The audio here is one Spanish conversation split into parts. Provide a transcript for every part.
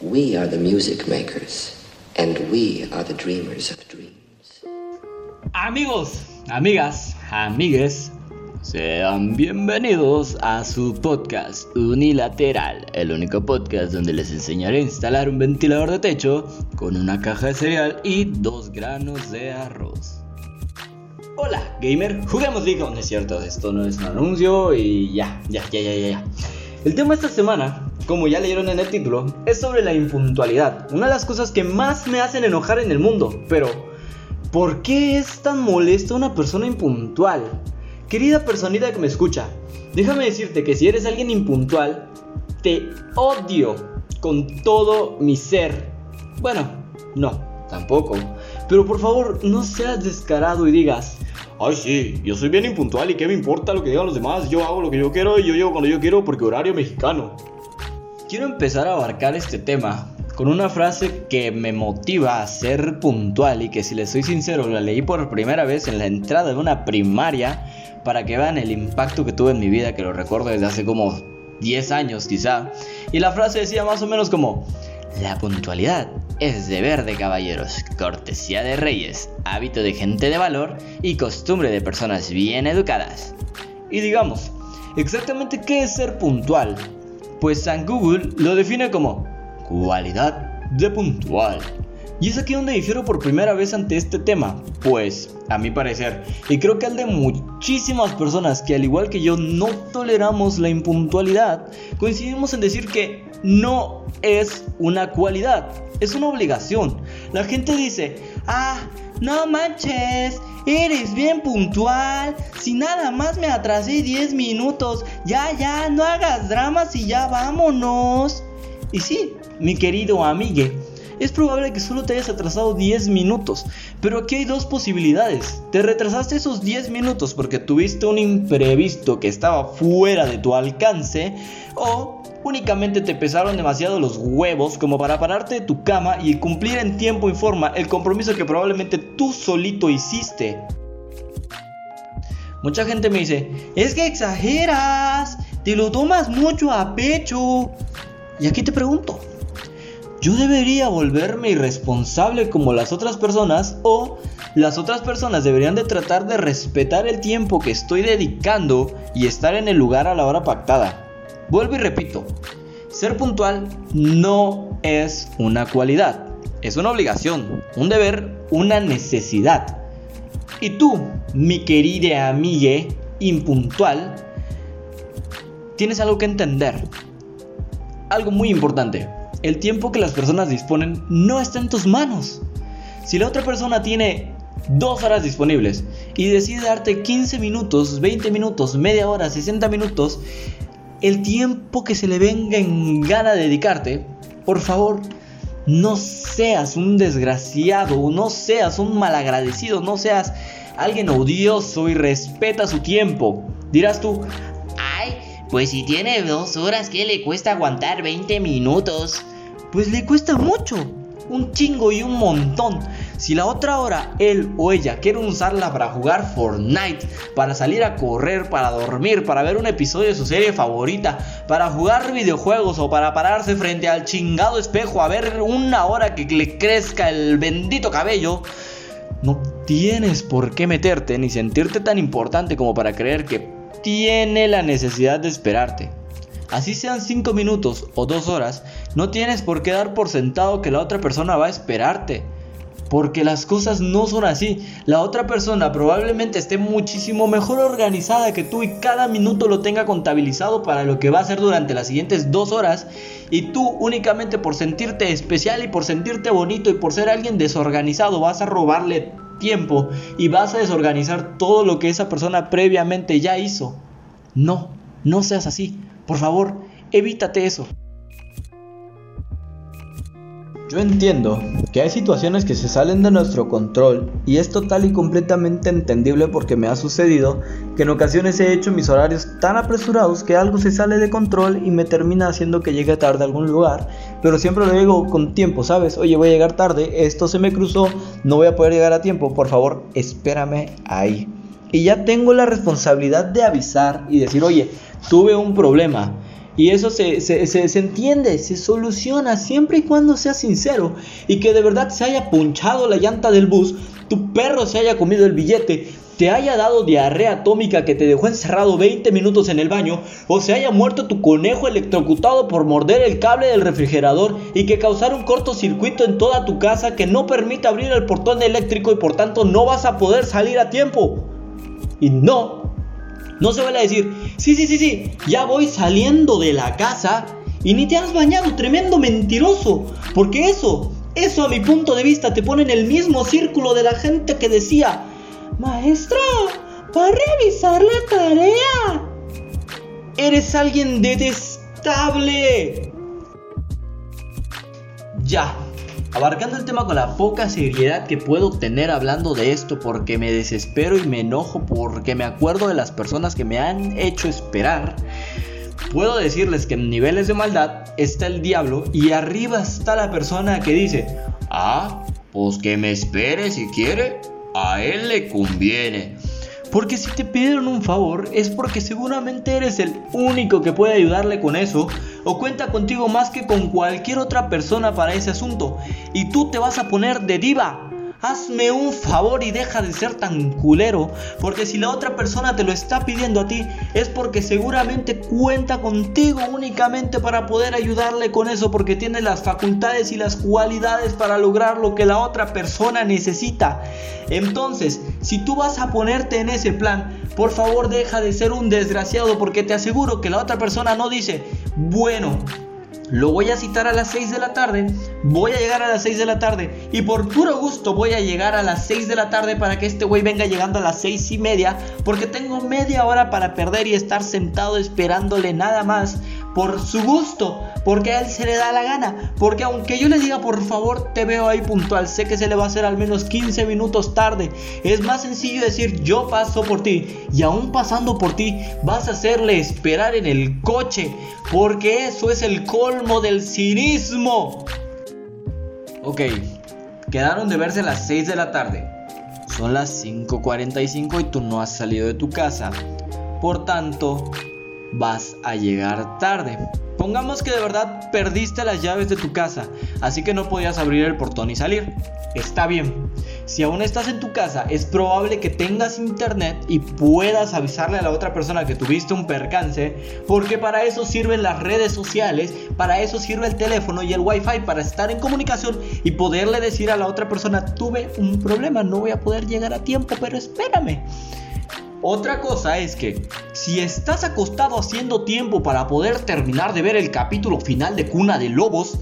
We are the music makers, and we are the dreamers of dreams. Amigos, amigas, amigues, sean bienvenidos a su podcast Unilateral, el único podcast donde les enseñaré a instalar un ventilador de techo con una caja de cereal y dos granos de arroz. Hola, gamer, juguemos League no es cierto, esto no es un anuncio y ya, ya, ya, ya, ya. El tema esta semana como ya leyeron en el título, es sobre la impuntualidad, una de las cosas que más me hacen enojar en el mundo. Pero, ¿por qué es tan molesta una persona impuntual? Querida personita que me escucha, déjame decirte que si eres alguien impuntual, te odio con todo mi ser. Bueno, no, tampoco. Pero por favor, no seas descarado y digas, Ay, sí, yo soy bien impuntual y qué me importa lo que digan los demás. Yo hago lo que yo quiero y yo llego cuando yo quiero porque horario mexicano. Quiero empezar a abarcar este tema con una frase que me motiva a ser puntual y que si les soy sincero la leí por primera vez en la entrada de una primaria para que vean el impacto que tuve en mi vida, que lo recuerdo desde hace como 10 años quizá. Y la frase decía más o menos como, la puntualidad es deber de caballeros, cortesía de reyes, hábito de gente de valor y costumbre de personas bien educadas. Y digamos, exactamente qué es ser puntual pues San Google lo define como cualidad de puntual. Y es aquí donde difiero por primera vez ante este tema, pues, a mi parecer, y creo que al de muchísimas personas que al igual que yo no toleramos la impuntualidad, coincidimos en decir que no es una cualidad, es una obligación. La gente dice, ah, no manches, eres bien puntual. Si nada más me atrasé 10 minutos, ya, ya, no hagas dramas y ya vámonos. Y sí, mi querido amigue, es probable que solo te hayas atrasado 10 minutos, pero aquí hay dos posibilidades. Te retrasaste esos 10 minutos porque tuviste un imprevisto que estaba fuera de tu alcance o únicamente te pesaron demasiado los huevos como para pararte de tu cama y cumplir en tiempo y forma el compromiso que probablemente tú solito hiciste. Mucha gente me dice, es que exageras, te lo tomas mucho a pecho. Y aquí te pregunto, ¿yo debería volverme irresponsable como las otras personas o las otras personas deberían de tratar de respetar el tiempo que estoy dedicando y estar en el lugar a la hora pactada? Vuelvo y repito, ser puntual no es una cualidad, es una obligación, un deber, una necesidad. Y tú, mi querida amiga impuntual, tienes algo que entender. Algo muy importante. El tiempo que las personas disponen no está en tus manos. Si la otra persona tiene dos horas disponibles y decide darte 15 minutos, 20 minutos, media hora, 60 minutos, el tiempo que se le venga en gana de dedicarte, por favor, no seas un desgraciado, no seas un malagradecido, no seas alguien odioso y respeta su tiempo. Dirás tú, pues si tiene dos horas, ¿qué le cuesta aguantar 20 minutos? Pues le cuesta mucho, un chingo y un montón. Si la otra hora él o ella quiere usarla para jugar Fortnite, para salir a correr, para dormir, para ver un episodio de su serie favorita, para jugar videojuegos o para pararse frente al chingado espejo a ver una hora que le crezca el bendito cabello, no tienes por qué meterte ni sentirte tan importante como para creer que tiene la necesidad de esperarte. Así sean 5 minutos o 2 horas, no tienes por qué dar por sentado que la otra persona va a esperarte. Porque las cosas no son así. La otra persona probablemente esté muchísimo mejor organizada que tú y cada minuto lo tenga contabilizado para lo que va a hacer durante las siguientes dos horas. Y tú únicamente por sentirte especial y por sentirte bonito y por ser alguien desorganizado vas a robarle tiempo y vas a desorganizar todo lo que esa persona previamente ya hizo. No, no seas así. Por favor, evítate eso. Yo entiendo que hay situaciones que se salen de nuestro control y es total y completamente entendible porque me ha sucedido que en ocasiones he hecho mis horarios tan apresurados que algo se sale de control y me termina haciendo que llegue tarde a algún lugar, pero siempre lo digo con tiempo, ¿sabes? Oye, voy a llegar tarde, esto se me cruzó, no voy a poder llegar a tiempo, por favor, espérame ahí. Y ya tengo la responsabilidad de avisar y decir, oye, tuve un problema y eso se, se, entiende, se soluciona siempre y cuando sea sincero y que de verdad se haya punchado la llanta del bus, tu perro se haya comido el billete, te haya dado diarrea atómica que te dejó encerrado 20 minutos en el baño, o se haya muerto tu conejo electrocutado por morder el cable del refrigerador y que causara un cortocircuito en toda tu casa que no permite abrir el portón eléctrico y por tanto no vas a poder salir a tiempo. Y no, no se vale decir, sí, sí, sí, sí, ya voy saliendo de la casa y ni te has bañado, tremendo mentiroso. Porque eso, eso a mi punto de vista te pone en el mismo círculo de la gente que decía, maestro, va a revisar la tarea. Eres alguien detestable. Ya, abarcando el tema con la poca seriedad que puedo tener hablando de esto porque me desespero y me enojo porque me acuerdo de las personas que me han hecho esperar, puedo decirles que en niveles de maldad está el diablo y arriba está la persona que dice, ah, pues que me espere si quiere, a él le conviene. Porque si te pidieron un favor es porque seguramente eres el único que puede ayudarle con eso o cuenta contigo más que con cualquier otra persona para ese asunto. Y tú te vas a poner de diva hazme un favor y deja de ser tan culero, porque si la otra persona te lo está pidiendo a ti, es porque seguramente cuenta contigo únicamente para poder ayudarle con eso, porque tiene las facultades y las cualidades para lograr lo que la otra persona necesita. Entonces, si tú vas a ponerte en ese plan, por favor deja de ser un desgraciado, porque te aseguro que la otra persona no dice, bueno, lo voy a citar a las 6 de la tarde, voy a llegar a las 6 de la tarde. Y por puro gusto voy a llegar a las 6 de la tarde para que este güey venga llegando a las 6 y media porque tengo media hora para perder y estar sentado esperándole nada más por su gusto, porque a él se le da la gana, porque aunque yo le diga por favor te veo ahí puntual, sé que se le va a hacer al menos 15 minutos tarde, es más sencillo decir yo paso por ti y aún pasando por ti vas a hacerle esperar en el coche, porque eso es el colmo del cinismo. Ok, quedaron de verse a las 6 de la tarde. Son las 5.45 y tú no has salido de tu casa. Por tanto, vas a llegar tarde. Pongamos que de verdad perdiste las llaves de tu casa, así que no podías abrir el portón y salir. Está bien. Si aún estás en tu casa, es probable que tengas internet y puedas avisarle a la otra persona que tuviste un percance, porque para eso sirven las redes sociales, para eso sirve el teléfono y el wifi, para estar en comunicación y poderle decir a la otra persona, tuve un problema, no voy a poder llegar a tiempo, pero espérame. Otra cosa es que si estás acostado haciendo tiempo para poder terminar de ver el capítulo final de Cuna de Lobos,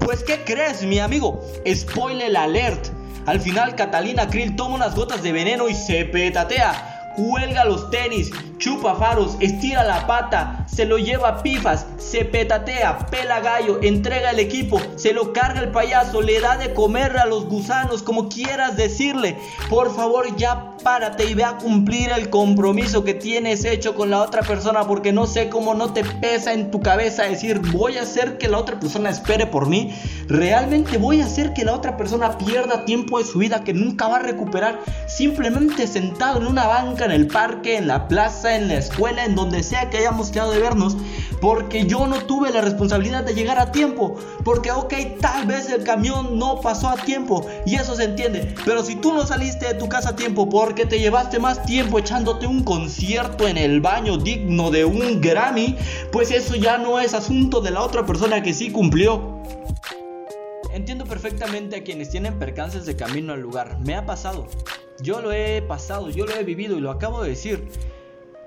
pues ¿qué crees mi amigo? Spoiler alert. Al final Catalina Krill toma unas gotas de veneno y se petatea cuelga los tenis, chupa faros, estira la pata, se lo lleva a pifas, se petatea, pela gallo, entrega el equipo, se lo carga el payaso, le da de comer a los gusanos, como quieras decirle. Por favor, ya párate y ve a cumplir el compromiso que tienes hecho con la otra persona, porque no sé cómo no te pesa en tu cabeza decir, voy a hacer que la otra persona espere por mí. Realmente voy a hacer que la otra persona pierda tiempo de su vida que nunca va a recuperar simplemente sentado en una banca en el parque, en la plaza, en la escuela, en donde sea que hayamos quedado de vernos, porque yo no tuve la responsabilidad de llegar a tiempo, porque ok, tal vez el camión no pasó a tiempo y eso se entiende, pero si tú no saliste de tu casa a tiempo porque te llevaste más tiempo echándote un concierto en el baño digno de un Grammy, pues eso ya no es asunto de la otra persona que sí cumplió. Entiendo perfectamente a quienes tienen percances de camino al lugar. Me ha pasado. Yo lo he pasado, yo lo he vivido y lo acabo de decir.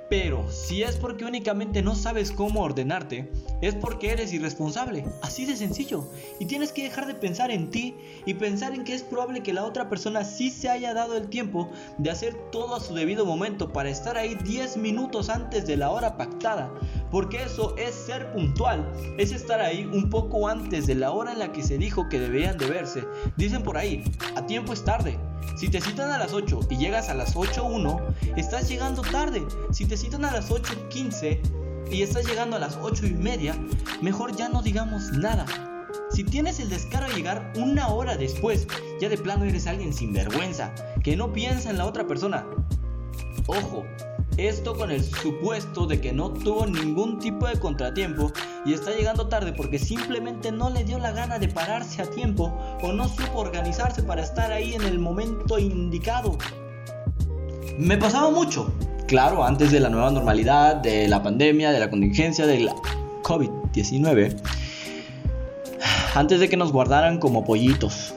Pero si es porque únicamente no sabes cómo ordenarte, es porque eres irresponsable. Así de sencillo. Y tienes que dejar de pensar en ti y pensar en que es probable que la otra persona sí se haya dado el tiempo de hacer todo a su debido momento para estar ahí 10 minutos antes de la hora pactada. Porque eso es ser puntual, es estar ahí un poco antes de la hora en la que se dijo que deberían de verse. Dicen por ahí, a tiempo es tarde. Si te citan a las 8 y llegas a las 8.1, estás llegando tarde. Si te citan a las 8.15 y estás llegando a las 8 y media, mejor ya no digamos nada. Si tienes el descaro de llegar una hora después, ya de plano eres alguien sin vergüenza, que no piensa en la otra persona. Ojo, esto con el supuesto de que no tuvo ningún tipo de contratiempo y está llegando tarde porque simplemente no le dio la gana de pararse a tiempo o no supo organizarse para estar ahí en el momento indicado. Me pasaba mucho, claro, antes de la nueva normalidad, de la pandemia, de la contingencia, del COVID-19, antes de que nos guardaran como pollitos.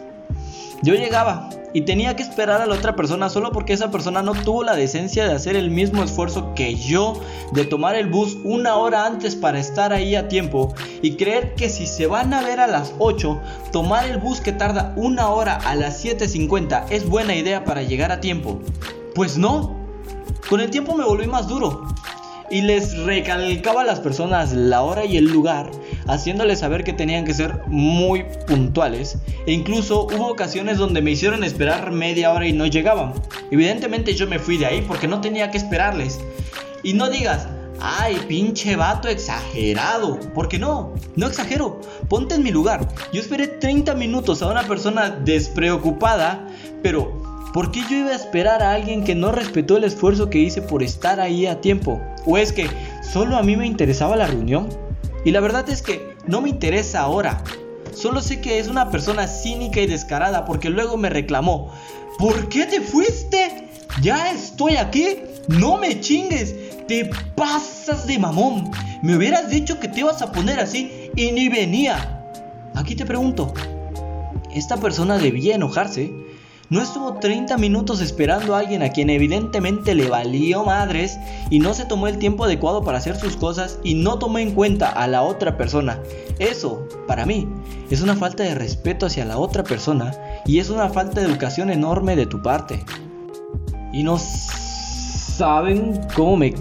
Yo llegaba y tenía que esperar a la otra persona solo porque esa persona no tuvo la decencia de hacer el mismo esfuerzo que yo de tomar el bus una hora antes para estar ahí a tiempo y creer que si se van a ver a las 8, tomar el bus que tarda una hora a las 7.50 es buena idea para llegar a tiempo. Pues no, con el tiempo me volví más duro y les recalcaba a las personas la hora y el lugar, haciéndoles saber que tenían que ser muy puntuales. E incluso hubo ocasiones donde me hicieron esperar media hora y no llegaban. Evidentemente yo me fui de ahí porque no tenía que esperarles. Y no digas, ay, pinche vato exagerado. Porque no, no exagero. Ponte en mi lugar. Yo esperé 30 minutos a una persona despreocupada, pero ¿Por qué yo iba a esperar a alguien que no respetó el esfuerzo que hice por estar ahí a tiempo? ¿O es que solo a mí me interesaba la reunión? Y la verdad es que no me interesa ahora. Solo sé que es una persona cínica y descarada porque luego me reclamó. ¿Por qué te fuiste? Ya estoy aquí. No me chingues. Te pasas de mamón. Me hubieras dicho que te ibas a poner así y ni venía. Aquí te pregunto. ¿Esta persona debía enojarse? No estuvo 30 minutos esperando a alguien a quien evidentemente le valió madres y no se tomó el tiempo adecuado para hacer sus cosas y no tomó en cuenta a la otra persona. Eso, para mí, es una falta de respeto hacia la otra persona y es una falta de educación enorme de tu parte. Y no saben cómo me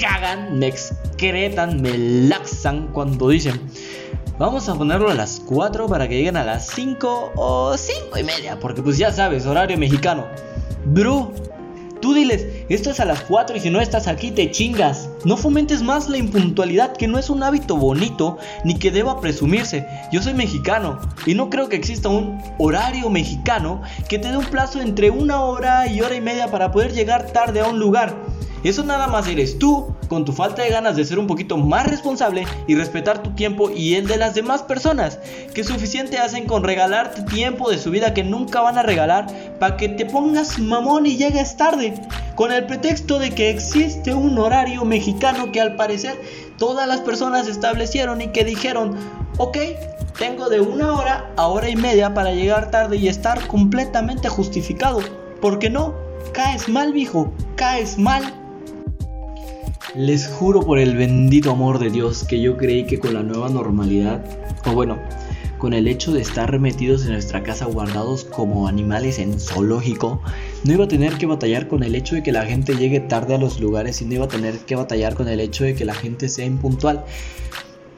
cagan, me excretan, me laxan cuando dicen Vamos a ponerlo a las 4 para que lleguen a las 5 o 5 y media. Porque pues ya sabes, horario mexicano. Bro, tú diles, esto es a las 4 y si no estás aquí te chingas. No fomentes más la impuntualidad que no es un hábito bonito ni que deba presumirse. Yo soy mexicano y no creo que exista un horario mexicano que te dé un plazo entre una hora y hora y media para poder llegar tarde a un lugar. Eso nada más eres tú, con tu falta de ganas de ser un poquito más responsable y respetar tu tiempo y el de las demás personas, que suficiente hacen con regalarte tiempo de su vida que nunca van a regalar para que te pongas mamón y llegues tarde, con el pretexto de que existe un horario mexicano que al parecer todas las personas establecieron y que dijeron, ok, tengo de una hora a hora y media para llegar tarde y estar completamente justificado. porque no? Caes mal, viejo, caes mal. Les juro por el bendito amor de Dios que yo creí que con la nueva normalidad, o bueno, con el hecho de estar remetidos en nuestra casa guardados como animales en zoológico, no iba a tener que batallar con el hecho de que la gente llegue tarde a los lugares y iba a tener que batallar con el hecho de que la gente sea impuntual.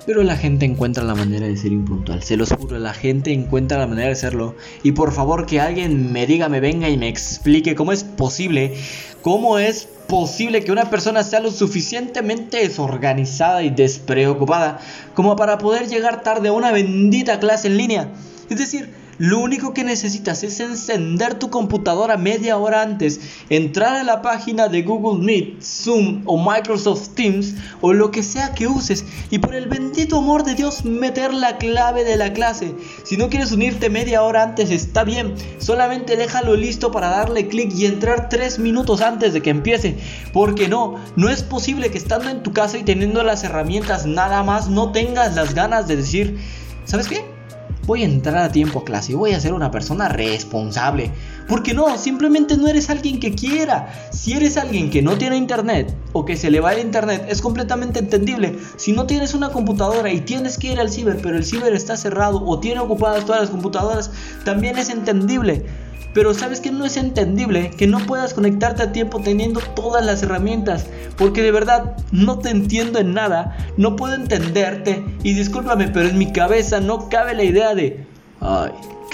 Pero la gente encuentra la manera de ser impuntual, se los juro, la gente encuentra la manera de serlo. Y por favor que alguien me diga, me venga y me explique cómo es posible, cómo es posible que una persona sea lo suficientemente desorganizada y despreocupada como para poder llegar tarde a una bendita clase en línea? Es decir, lo único que necesitas es encender tu computadora media hora antes, entrar a la página de Google Meet, Zoom o Microsoft Teams o lo que sea que uses y por el bendito amor de Dios meter la clave de la clase. Si no quieres unirte media hora antes está bien, solamente déjalo listo para darle clic y entrar 3 minutos antes de que empiece. Porque no, no es posible que estando en tu casa y teniendo las herramientas nada más no tengas las ganas de decir, ¿sabes qué? Voy a entrar a tiempo a clase voy a ser una persona responsable. Porque no, simplemente no eres alguien que quiera. Si eres alguien que no tiene internet o que se le va el internet, es completamente entendible. Si no tienes una computadora y tienes que ir al ciber, pero el ciber está cerrado o tiene ocupadas todas las computadoras, también es entendible. Pero sabes que no es entendible que no puedas conectarte a tiempo teniendo todas las herramientas. Porque de verdad no te entiendo en nada. No puedo entenderte. Y discúlpame, pero en mi cabeza no cabe la idea de... Ay,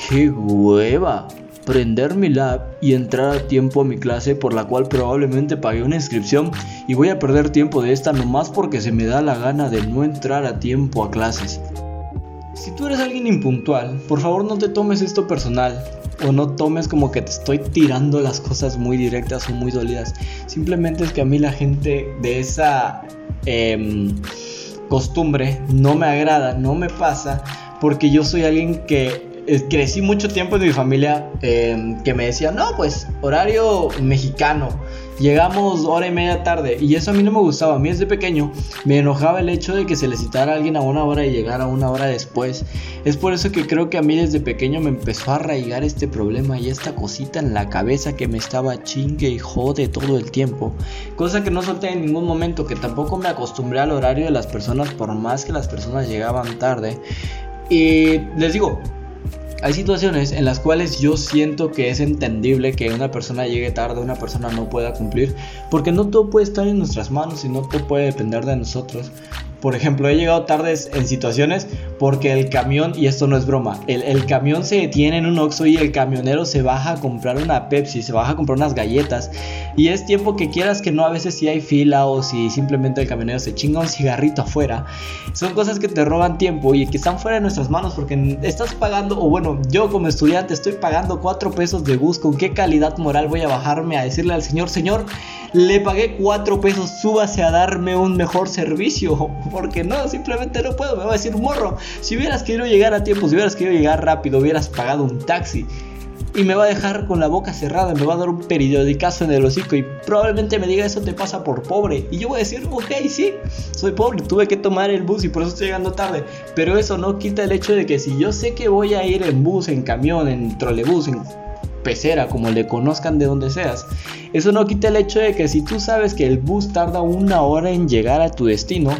qué hueva. Prender mi lab y entrar a tiempo a mi clase por la cual probablemente pagué una inscripción y voy a perder tiempo de esta nomás porque se me da la gana de no entrar a tiempo a clases. Si tú eres alguien impuntual, por favor no te tomes esto personal o no tomes como que te estoy tirando las cosas muy directas o muy dolidas. Simplemente es que a mí la gente de esa em, costumbre no me agrada, no me pasa, porque yo soy alguien que eh, crecí mucho tiempo en mi familia em, que me decía, no, pues horario mexicano Llegamos hora y media tarde y eso a mí no me gustaba. A mí desde pequeño me enojaba el hecho de que se le citara a alguien a una hora y llegara una hora después. Es por eso que creo que a mí desde pequeño me empezó a arraigar este problema y esta cosita en la cabeza que me estaba chingue y jode todo el tiempo. Cosa que no solté en ningún momento, que tampoco me acostumbré al horario de las personas por más que las personas llegaban tarde. Y les digo, hay situaciones en las cuales yo siento que es entendible que una persona llegue tarde, una persona no pueda cumplir, porque no todo puede estar en nuestras manos y no todo puede depender de nosotros. Por ejemplo, he llegado tardes en situaciones porque el camión, y esto no es broma, el, camión se detiene en un Oxxo y el camionero se baja a comprar una Pepsi, se baja a comprar unas galletas. Y es tiempo que quieras que no, a veces si hay fila o si simplemente el camionero se chinga un cigarrito afuera. Son cosas que te roban tiempo y que están fuera de nuestras manos porque estás pagando, o bueno, yo como estudiante estoy pagando 4 pesos de bus. ¿Con qué calidad moral voy a bajarme a decirle al señor, señor, le pagué 4 pesos, súbase a darme un mejor servicio? Porque no, simplemente no puedo, me va a decir morro. Si hubieras querido llegar a tiempo, si hubieras querido llegar rápido, hubieras pagado un taxi. Y me va a dejar con la boca cerrada, me va a dar un periodicazo en el hocico y probablemente me diga eso te pasa por pobre. Y yo voy a decir, ok, sí, soy pobre, tuve que tomar el bus y por eso estoy llegando tarde. Pero eso no quita el hecho de que si yo sé que voy a ir en bus, en camión, en trolebús, en como le conozcan de donde seas, eso no quita el hecho de que si tú sabes que el bus tarda una hora en llegar a tu destino,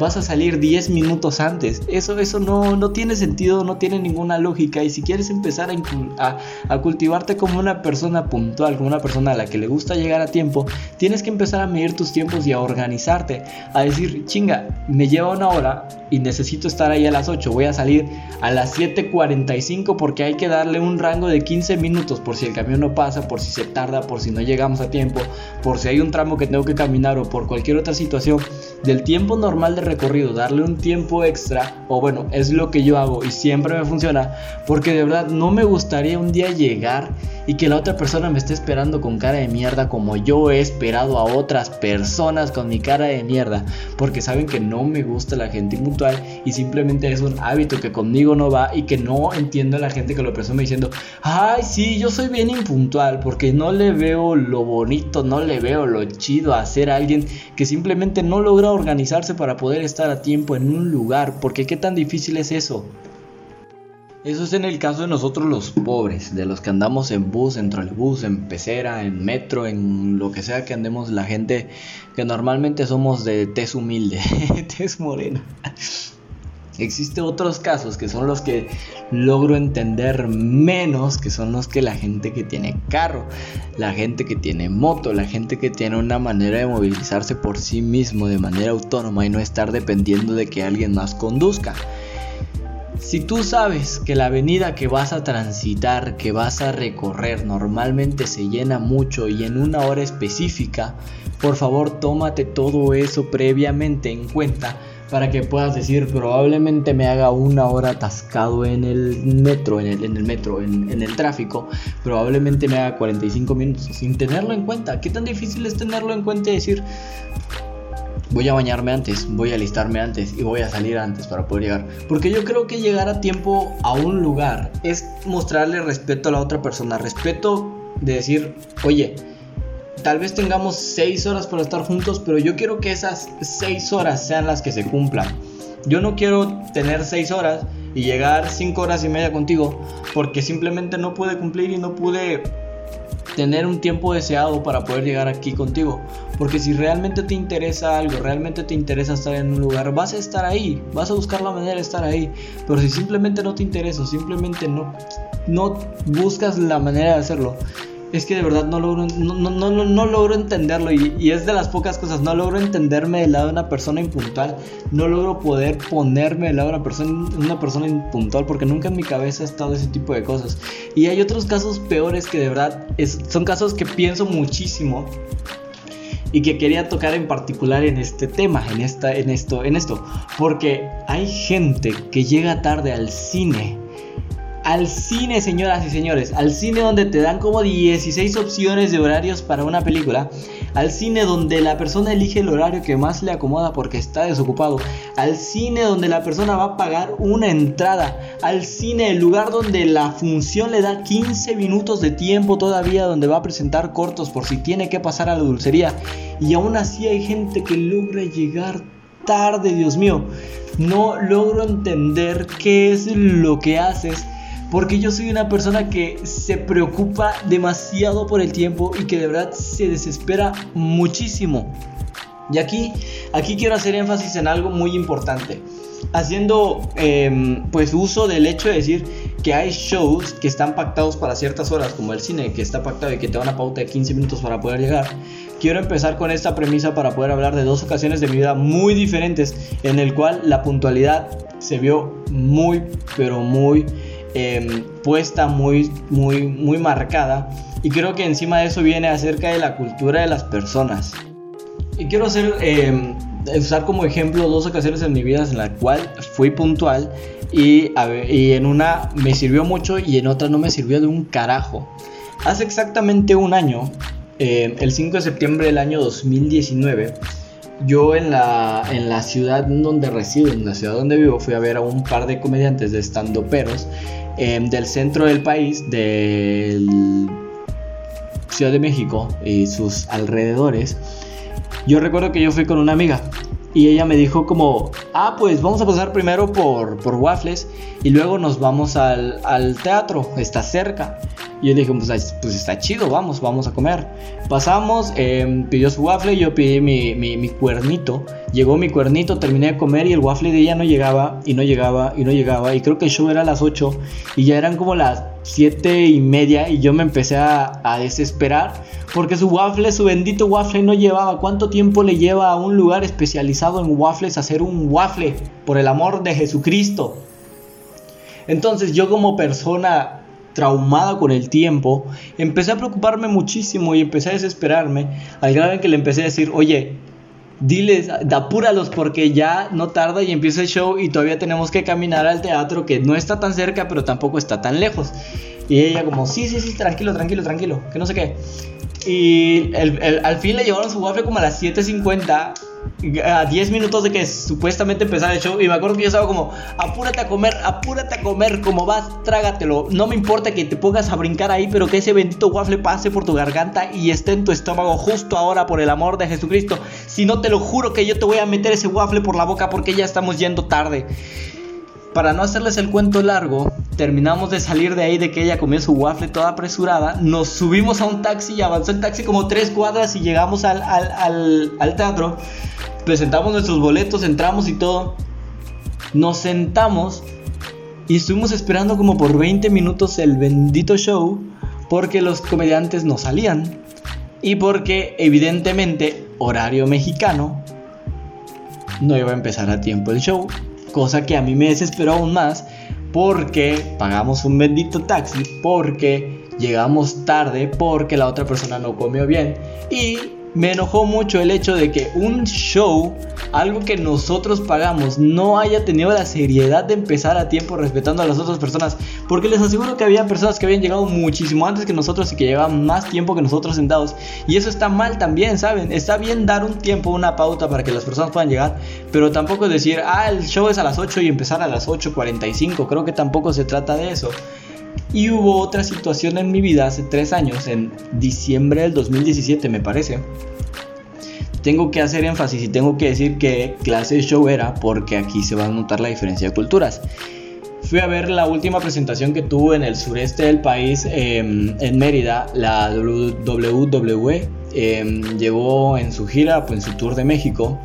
vas a salir 10 minutos antes. Eso, eso no, no tiene sentido, no tiene ninguna lógica. Y si quieres empezar a, a, cultivarte como una persona puntual, como una persona a la que le gusta llegar a tiempo, tienes que empezar a medir tus tiempos y a organizarte. A decir, chinga, me lleva una hora y necesito estar ahí a las 8. Voy a salir a las 7.45 porque hay que darle un rango de 15 minutos por si el camión no pasa, por si se tarda, por si no llegamos a tiempo, por si hay un tramo que tengo que caminar o por cualquier otra situación del tiempo normal de recorrido, darle un tiempo extra, o bueno, es lo que yo hago y siempre me funciona, porque de verdad no me gustaría un día llegar y que la otra persona me esté esperando con cara de mierda como yo he esperado a otras personas con mi cara de mierda, porque saben que no me gusta la gente impuntual y simplemente es un hábito que conmigo no va y que no entiendo a la gente que lo presume diciendo, ay, sí, yo soy bien impuntual, porque no le veo lo bonito, no le veo lo chido a ser alguien que simplemente no logra organizarse para poder estar a tiempo en un lugar, porque qué tan difícil es eso. Eso es en el caso de nosotros los pobres, de los que andamos en bus, en trolebús, en pecera, en metro, en lo que sea que andemos, la gente que normalmente somos de tez humilde, tez morena. Existen otros casos que son los que logro entender menos, que son los que la gente que tiene carro, la gente que tiene moto, la gente que tiene una manera de movilizarse por sí mismo de manera autónoma y no estar dependiendo de que alguien más conduzca. Si tú sabes que la avenida que vas a transitar, que vas a recorrer, normalmente se llena mucho y en una hora específica, por favor tómate todo eso previamente en cuenta para que puedas decir probablemente me haga una hora atascado en el metro, en el, metro, en, en, el tráfico, probablemente me haga 45 minutos sin tenerlo en cuenta. ¿Qué tan difícil es tenerlo en cuenta y decir voy a bañarme antes, voy a alistarme antes y voy a salir antes para poder llegar. Porque yo creo que llegar a tiempo a un lugar es mostrarle respeto a la otra persona. Respeto de decir, oye, tal vez tengamos seis horas para estar juntos, pero yo quiero que esas seis horas sean las que se cumplan. Yo no quiero tener seis horas y llegar cinco horas y media contigo porque simplemente no pude cumplir y no pude tener un tiempo deseado para poder llegar aquí contigo. Porque si realmente te interesa algo, realmente te interesa estar en un lugar, vas a estar ahí, vas a buscar la manera de estar ahí. Pero si simplemente no te interesa, simplemente no no buscas la manera de hacerlo, es que de verdad no logro, no, no, no, no logro entenderlo y, es de las pocas cosas, no logro entenderme del lado de una persona impuntual, no logro poder ponerme del lado de una persona, una persona impuntual porque nunca en mi cabeza ha estado ese tipo de cosas. Y hay otros casos peores que de verdad son casos que pienso muchísimo y que quería tocar en particular en este tema, en, esta, en, esto, en esto, porque hay gente que llega tarde al cine al cine, señoras y señores, al cine donde te dan como 16 opciones de horarios para una película, al cine donde la persona elige el horario que más le acomoda porque está desocupado, al cine donde la persona va a pagar una entrada, al cine, el lugar donde la función le da 15 minutos de tiempo todavía, donde va a presentar cortos por si tiene que pasar a la dulcería, y aún así hay gente que logra llegar tarde, Dios mío. No logro entender qué es lo que haces porque yo soy una persona que se preocupa demasiado por el tiempo y que de verdad se desespera muchísimo. Y aquí, aquí quiero hacer énfasis en algo muy importante. Haciendo em, pues uso del hecho de decir que hay shows que están pactados para ciertas horas, como el cine, que está pactado y que te da una pauta de 15 minutos para poder llegar. Quiero empezar con esta premisa para poder hablar de dos ocasiones de mi vida muy diferentes, en el cual la puntualidad se vio muy, pero muy Em, puesta, muy, muy, muy marcada. Y creo que encima de eso viene acerca de la cultura de las personas. Y quiero hacer, em, usar como ejemplo dos ocasiones en mi vida en la cual fui puntual y, y en una me sirvió mucho y en otra no me sirvió de un carajo. Hace exactamente un año, em, el 5 de septiembre del año 2019, yo en la, en la ciudad donde resido, en la ciudad donde vivo, fui a ver a un par de comediantes de estando peros Em, del centro del país, del Ciudad de México y sus alrededores, yo recuerdo que yo fui con una amiga y ella me dijo como, ah, pues vamos a pasar primero por, por Waffles y luego nos vamos al, al teatro, está cerca. Y yo dije, pues, pues, está chido, vamos, vamos a comer. Pasamos, em, pidió su waffle, yo pedí mi, mi, mi, cuernito. Llegó mi cuernito, terminé de comer y el waffle de ella no llegaba, y no llegaba, y no llegaba. Y creo que el show era a las 8 y ya eran como las 7 y media y yo me empecé a, a desesperar porque su waffle, su bendito waffle no llevaba. ¿Cuánto tiempo le lleva a un lugar especializado en waffles hacer un waffle? Por el amor de Jesucristo. Entonces yo como persona traumada con el tiempo, empecé a preocuparme muchísimo y empecé a desesperarme, al grado en que le empecé a decir, oye, diles, apúralos porque ya no tarda y empieza el show y todavía tenemos que caminar al teatro que no está tan cerca pero tampoco está tan lejos. Y ella como, sí, sí, sí, tranquilo, tranquilo, tranquilo, que no sé qué. Y al fin le llevaron su waffle como a las 7.50 a 10 minutos de que supuestamente empezara el show y me acuerdo que yo estaba como, apúrate a comer, apúrate a comer, como vas, trágatelo. No me importa que te pongas a brincar ahí, pero que ese bendito waffle pase por tu garganta y esté en tu estómago justo ahora por el amor de Jesucristo. Si no, te lo juro que yo te voy a meter ese waffle por la boca porque ya estamos yendo tarde. Para no hacerles el cuento largo, terminamos de salir de ahí de que ella comió su waffle toda apresurada, nos subimos a un taxi y avanzó el taxi como tres cuadras y llegamos al, al, al teatro presentamos nuestros boletos, entramos y todo. Nos sentamos y estuvimos esperando como por 20 minutos el bendito show porque los comediantes no salían y porque evidentemente horario mexicano no iba a empezar a tiempo el show, cosa que a mí me desesperó aún más porque pagamos un bendito taxi, porque llegamos tarde, porque la otra persona no comió bien y me enojó mucho el hecho de que un show, algo que nosotros pagamos, no haya tenido la seriedad de empezar a tiempo respetando a las otras personas. Porque les aseguro que había personas que habían llegado muchísimo antes que nosotros y que llevaban más tiempo que nosotros sentados. Y eso está mal también, ¿saben? Está bien dar un tiempo, una pauta para que las personas puedan llegar. Pero tampoco decir, ah, el show es a las 8 y empezar a las 8.45. Creo que tampoco se trata de eso. Y hubo otra situación en mi vida hace tres años, en diciembre del 2017 me parece. Tengo que hacer énfasis y tengo que decir que clase show era porque aquí se va a notar la diferencia de culturas. Fui a ver la última presentación que tuvo en el sureste del país, em, en Mérida, la WWE. Eh, llegó en su gira, pues en su tour de México.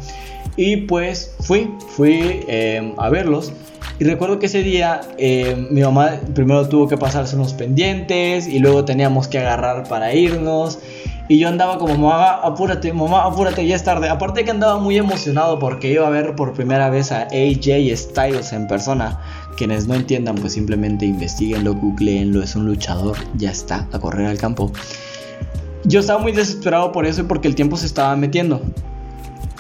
Y pues fui, fui eh, a verlos. Y recuerdo que ese día eh, mi mamá primero tuvo que pasarse unos pendientes y luego teníamos que agarrar para irnos. Y yo andaba como, mamá, apúrate, mamá, apúrate, ya es tarde. Aparte que andaba muy emocionado porque iba a ver por primera vez a AJ Styles en persona. Quienes no entiendan, pues simplemente investiguenlo, googleenlo, es un luchador, ya está, a correr al campo. Yo estaba muy desesperado por eso y porque el tiempo se estaba metiendo.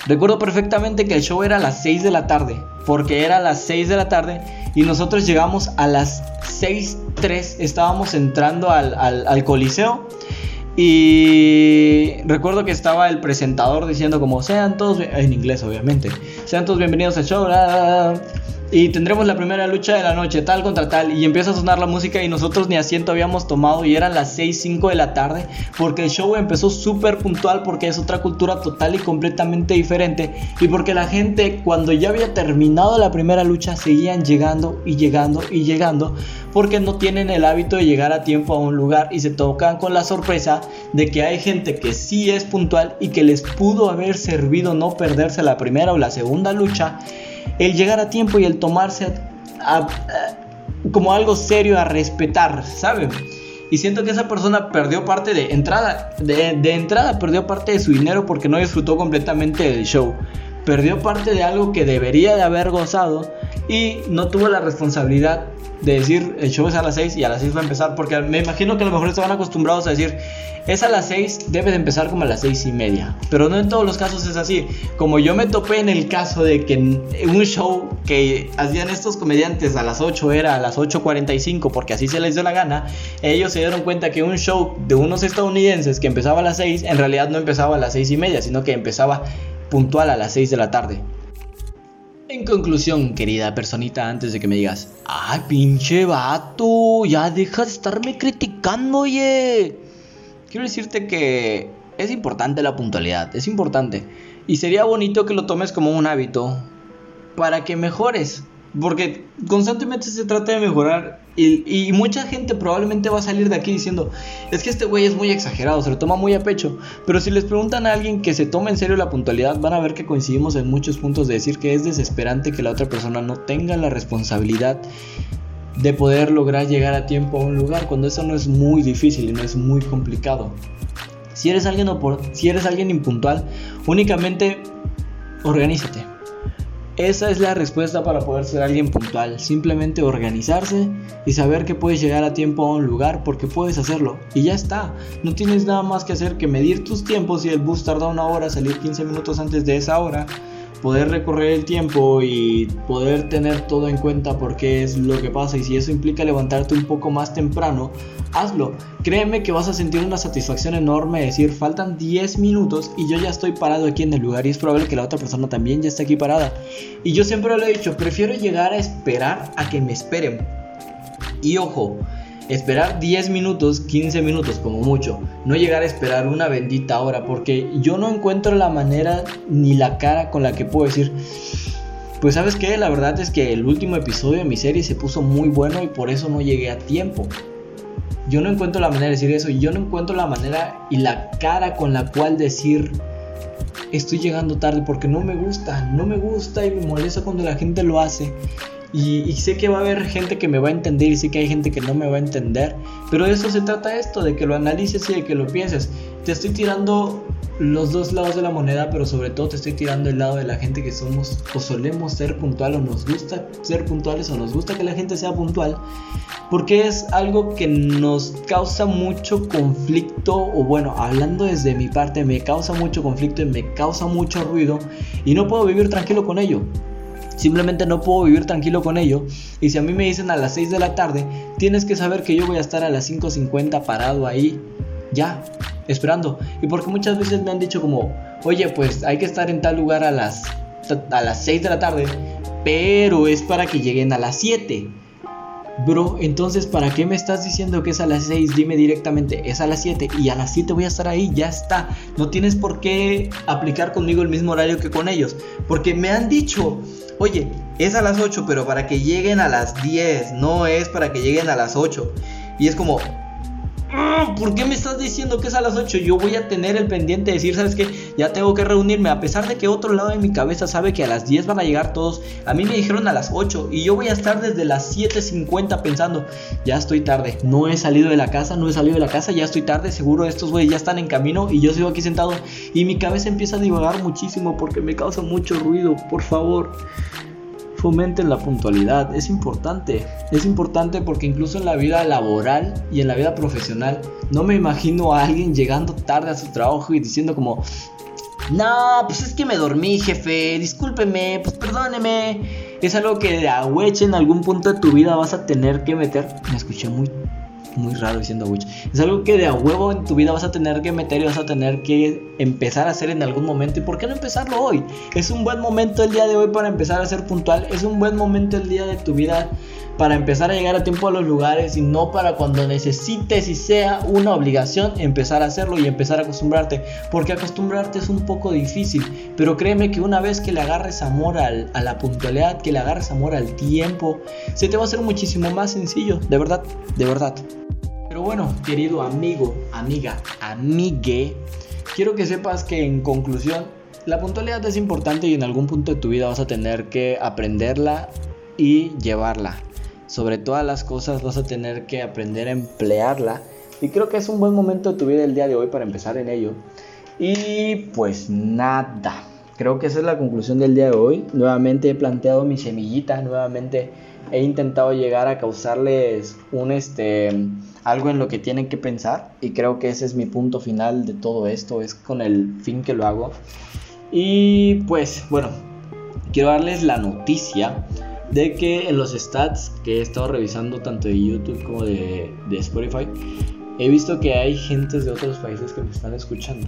Recuerdo perfectamente que el show era a las 6 de la tarde, porque era a las 6 de la tarde y nosotros llegamos a las 6.3, estábamos entrando al, al coliseo y recuerdo que estaba el presentador diciendo como sean todos, en inglés obviamente, sean todos bienvenidos al show. Y tendremos la primera lucha de la noche, tal contra tal. Y empieza a sonar la música y nosotros ni asiento habíamos tomado y eran las 6, 5 de la tarde. Porque el show empezó súper puntual porque es otra cultura total y completamente diferente. Y porque la gente cuando ya había terminado la primera lucha seguían llegando y llegando y llegando. Porque no tienen el hábito de llegar a tiempo a un lugar y se tocan con la sorpresa de que hay gente que sí es puntual y que les pudo haber servido no perderse la primera o la segunda lucha el llegar a tiempo y el tomarse como algo serio a respetar, ¿saben? Y siento que esa persona perdió parte de entrada, de, de, entrada perdió parte de su dinero porque no disfrutó completamente del show. Perdió parte de algo que debería de haber gozado y no tuvo la responsabilidad de decir el show es a las 6 y a las 6 va a empezar porque me imagino que a lo mejor estaban acostumbrados a decir es a las 6, debe de empezar como a las 6 y media. Pero no en todos los casos es así. Como yo me topé en el caso de que un show que hacían estos comediantes a las 8 era a las 8.45 porque así se les dio la gana, ellos se dieron cuenta que un show de unos estadounidenses que empezaba a las 6 en realidad no empezaba a las 6 y media, sino que empezaba puntual a las 6 de la tarde. En conclusión, querida personita, antes de que me digas, ay, pinche vato, ya deja de estarme criticando, oye quiero decirte que es importante la puntualidad, es importante. Y sería bonito que lo tomes como un hábito para que mejores. Porque constantemente se trata de mejorar. Y, mucha gente probablemente va a salir de aquí diciendo, es que este güey es muy exagerado, se lo toma muy a pecho. Pero si les preguntan a alguien que se toma en serio la puntualidad, van a ver que coincidimos en muchos puntos de decir que es desesperante que la otra persona no tenga la responsabilidad de poder lograr llegar a tiempo a un lugar cuando eso no es muy difícil y no es muy complicado. Si eres alguien, si eres alguien impuntual, únicamente organízate. Esa es la respuesta para poder ser alguien puntual. Simplemente organizarse y saber que puedes llegar a tiempo a un lugar porque puedes hacerlo. Y ya está. No tienes nada más que hacer que medir tus tiempos. Si el bus tarda una hora, salir 15 minutos antes de esa hora poder recorrer el tiempo y poder tener todo en cuenta porque es lo que pasa y si eso implica levantarte un poco más temprano, hazlo. Créeme que vas a sentir una satisfacción enorme de decir faltan 10 minutos y yo ya estoy parado aquí en el lugar y es probable que la otra persona también ya esté aquí parada. Y yo siempre lo he dicho, prefiero llegar a esperar a que me esperen. Y ojo, esperar 10 minutos, 15 minutos como mucho, no llegar a esperar una bendita hora, porque yo no encuentro la manera ni la cara con la que puedo decir, pues sabes que la verdad es que el último episodio de mi serie se puso muy bueno y por eso no llegué a tiempo. Yo no encuentro la manera de decir eso y yo no encuentro la manera y la cara con la cual decir estoy llegando tarde porque no me gusta, no me gusta y me molesta cuando la gente lo hace. Y, sé que va a haber gente que me va a entender y sé que hay gente que no me va a entender. Pero de eso se trata esto, de que lo analices y de que lo pienses. Te estoy tirando los dos lados de la moneda, pero sobre todo te estoy tirando el lado de la gente que somos o solemos ser puntual o nos gusta ser puntuales o nos gusta que la gente sea puntual. Porque es algo que nos causa mucho conflicto, o bueno, hablando desde mi parte, me causa mucho conflicto y me causa mucho ruido y no puedo vivir tranquilo con ello. Simplemente no puedo vivir tranquilo con ello. Y si a mí me dicen a las 6 de la tarde, tienes que saber que yo voy a estar a las 5.50 parado ahí, ya, esperando. Y porque muchas veces me han dicho como, oye, pues hay que estar en tal lugar a las, a las 6 de la tarde, pero es para que lleguen a las 7. Bro, entonces, ¿para qué me estás diciendo que es a las 6? Dime directamente, es a las 7 y a las 7 voy a estar ahí, ya está. No tienes por qué aplicar conmigo el mismo horario que con ellos. Porque me han dicho, oye, es a las 8, pero para que lleguen a las 10, no es para que lleguen a las 8. Y es como, "Ah, ¿por qué me estás diciendo que es a las 8? Yo voy a tener el pendiente de decir, ¿sabes qué? Ya tengo que reunirme, a pesar de que otro lado de mi cabeza sabe que a las 10 van a llegar todos. A mí me dijeron a las 8 y yo voy a estar desde las 7.50 pensando, ya estoy tarde, no he salido de la casa, no he salido de la casa, ya estoy tarde, seguro estos güeyes ya están en camino y yo sigo aquí sentado y mi cabeza empieza a divagar muchísimo porque me causa mucho ruido, por favor fomenten la puntualidad, es importante, es importante porque incluso en la vida laboral y en la vida profesional no me imagino a alguien llegando tarde a su trabajo y diciendo como, no, pues es que me dormí, jefe, discúlpeme, pues perdóneme. Es algo que de a hueche en algún punto de tu vida vas a tener que meter. Me escuché muy muy raro diciendo witch. Es algo que de a huevo en tu vida vas a tener que meter y vas a tener que empezar a hacer en algún momento. ¿Y por qué no empezarlo hoy? Es un buen momento el día de hoy para empezar a ser puntual. Es un buen momento el día de tu vida para empezar a llegar a tiempo a los lugares y no para cuando necesites y sea una obligación empezar a hacerlo y empezar a acostumbrarte. Porque acostumbrarte es un poco difícil, pero créeme que una vez que le agarres amor al- a la puntualidad, que le agarres amor al tiempo, se te va a hacer muchísimo más sencillo, de verdad, de verdad. Pero bueno, querido amigo, amiga, amigue, quiero que sepas que en conclusión, la puntualidad es importante y en algún punto de tu vida vas a tener que aprenderla y llevarla. Sobre todas las cosas vas a tener que aprender a emplearla y creo que es un buen momento de tu vida el día de hoy para empezar en ello. Y pues nada, creo que esa es la conclusión del día de hoy. Nuevamente he planteado mi semillita, nuevamente he intentado llegar a causarles un este algo en lo que tienen que pensar y creo que ese es mi punto final de todo esto, es con el fin que lo hago. Y pues bueno, quiero darles la noticia de que en los stats que he estado revisando tanto de YouTube como de, de Spotify, he visto que hay gentes de otros países que me están escuchando.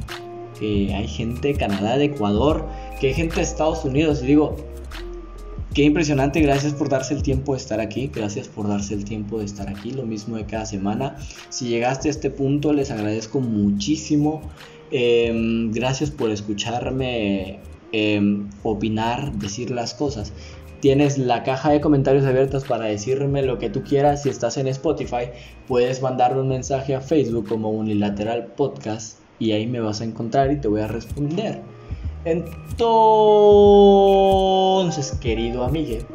Que hay gente de Canadá, de Ecuador, que hay gente de Estados Unidos. Y digo, qué impresionante, gracias por darse el tiempo de estar aquí, gracias por darse el tiempo de estar aquí, lo mismo de cada semana. Si llegaste a este punto, les agradezco muchísimo. Em, gracias por escucharme em, opinar, decir las cosas. Tienes la caja de comentarios abiertas para decirme lo que tú quieras. Si estás en Spotify, puedes mandarme un mensaje a Facebook como Unilateral Podcast y ahí me vas a encontrar y te voy a responder. Entonces, querido amigue,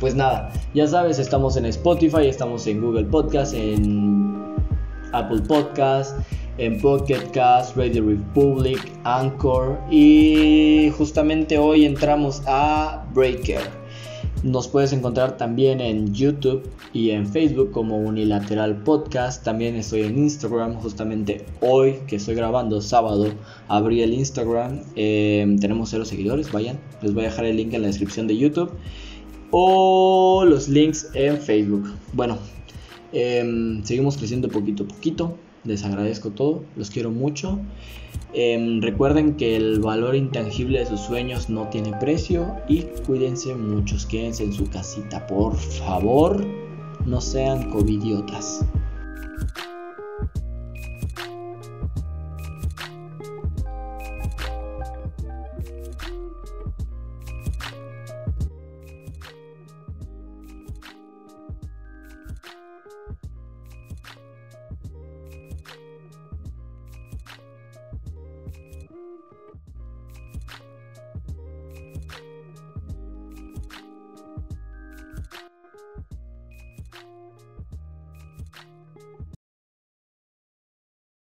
pues nada, ya sabes, estamos en Spotify, estamos en Google Podcast, en Apple Podcast, en Pocket Cast, Radio Republic, Anchor y justamente hoy entramos a Breaker. Nos puedes encontrar también en YouTube y en Facebook como Unilateral Podcast. También estoy en Instagram. Justamente hoy que estoy grabando sábado abrí el Instagram. Eh, tenemos cero seguidores. Vayan. Les voy a dejar el link en la descripción de YouTube. O los links en Facebook. Bueno. eh, seguimos creciendo poquito a poquito. Les agradezco todo. Los quiero mucho. Em, recuerden que el valor intangible de sus sueños no tiene precio y cuídense muchos, quédense en su casita, por favor, no sean covidiotas.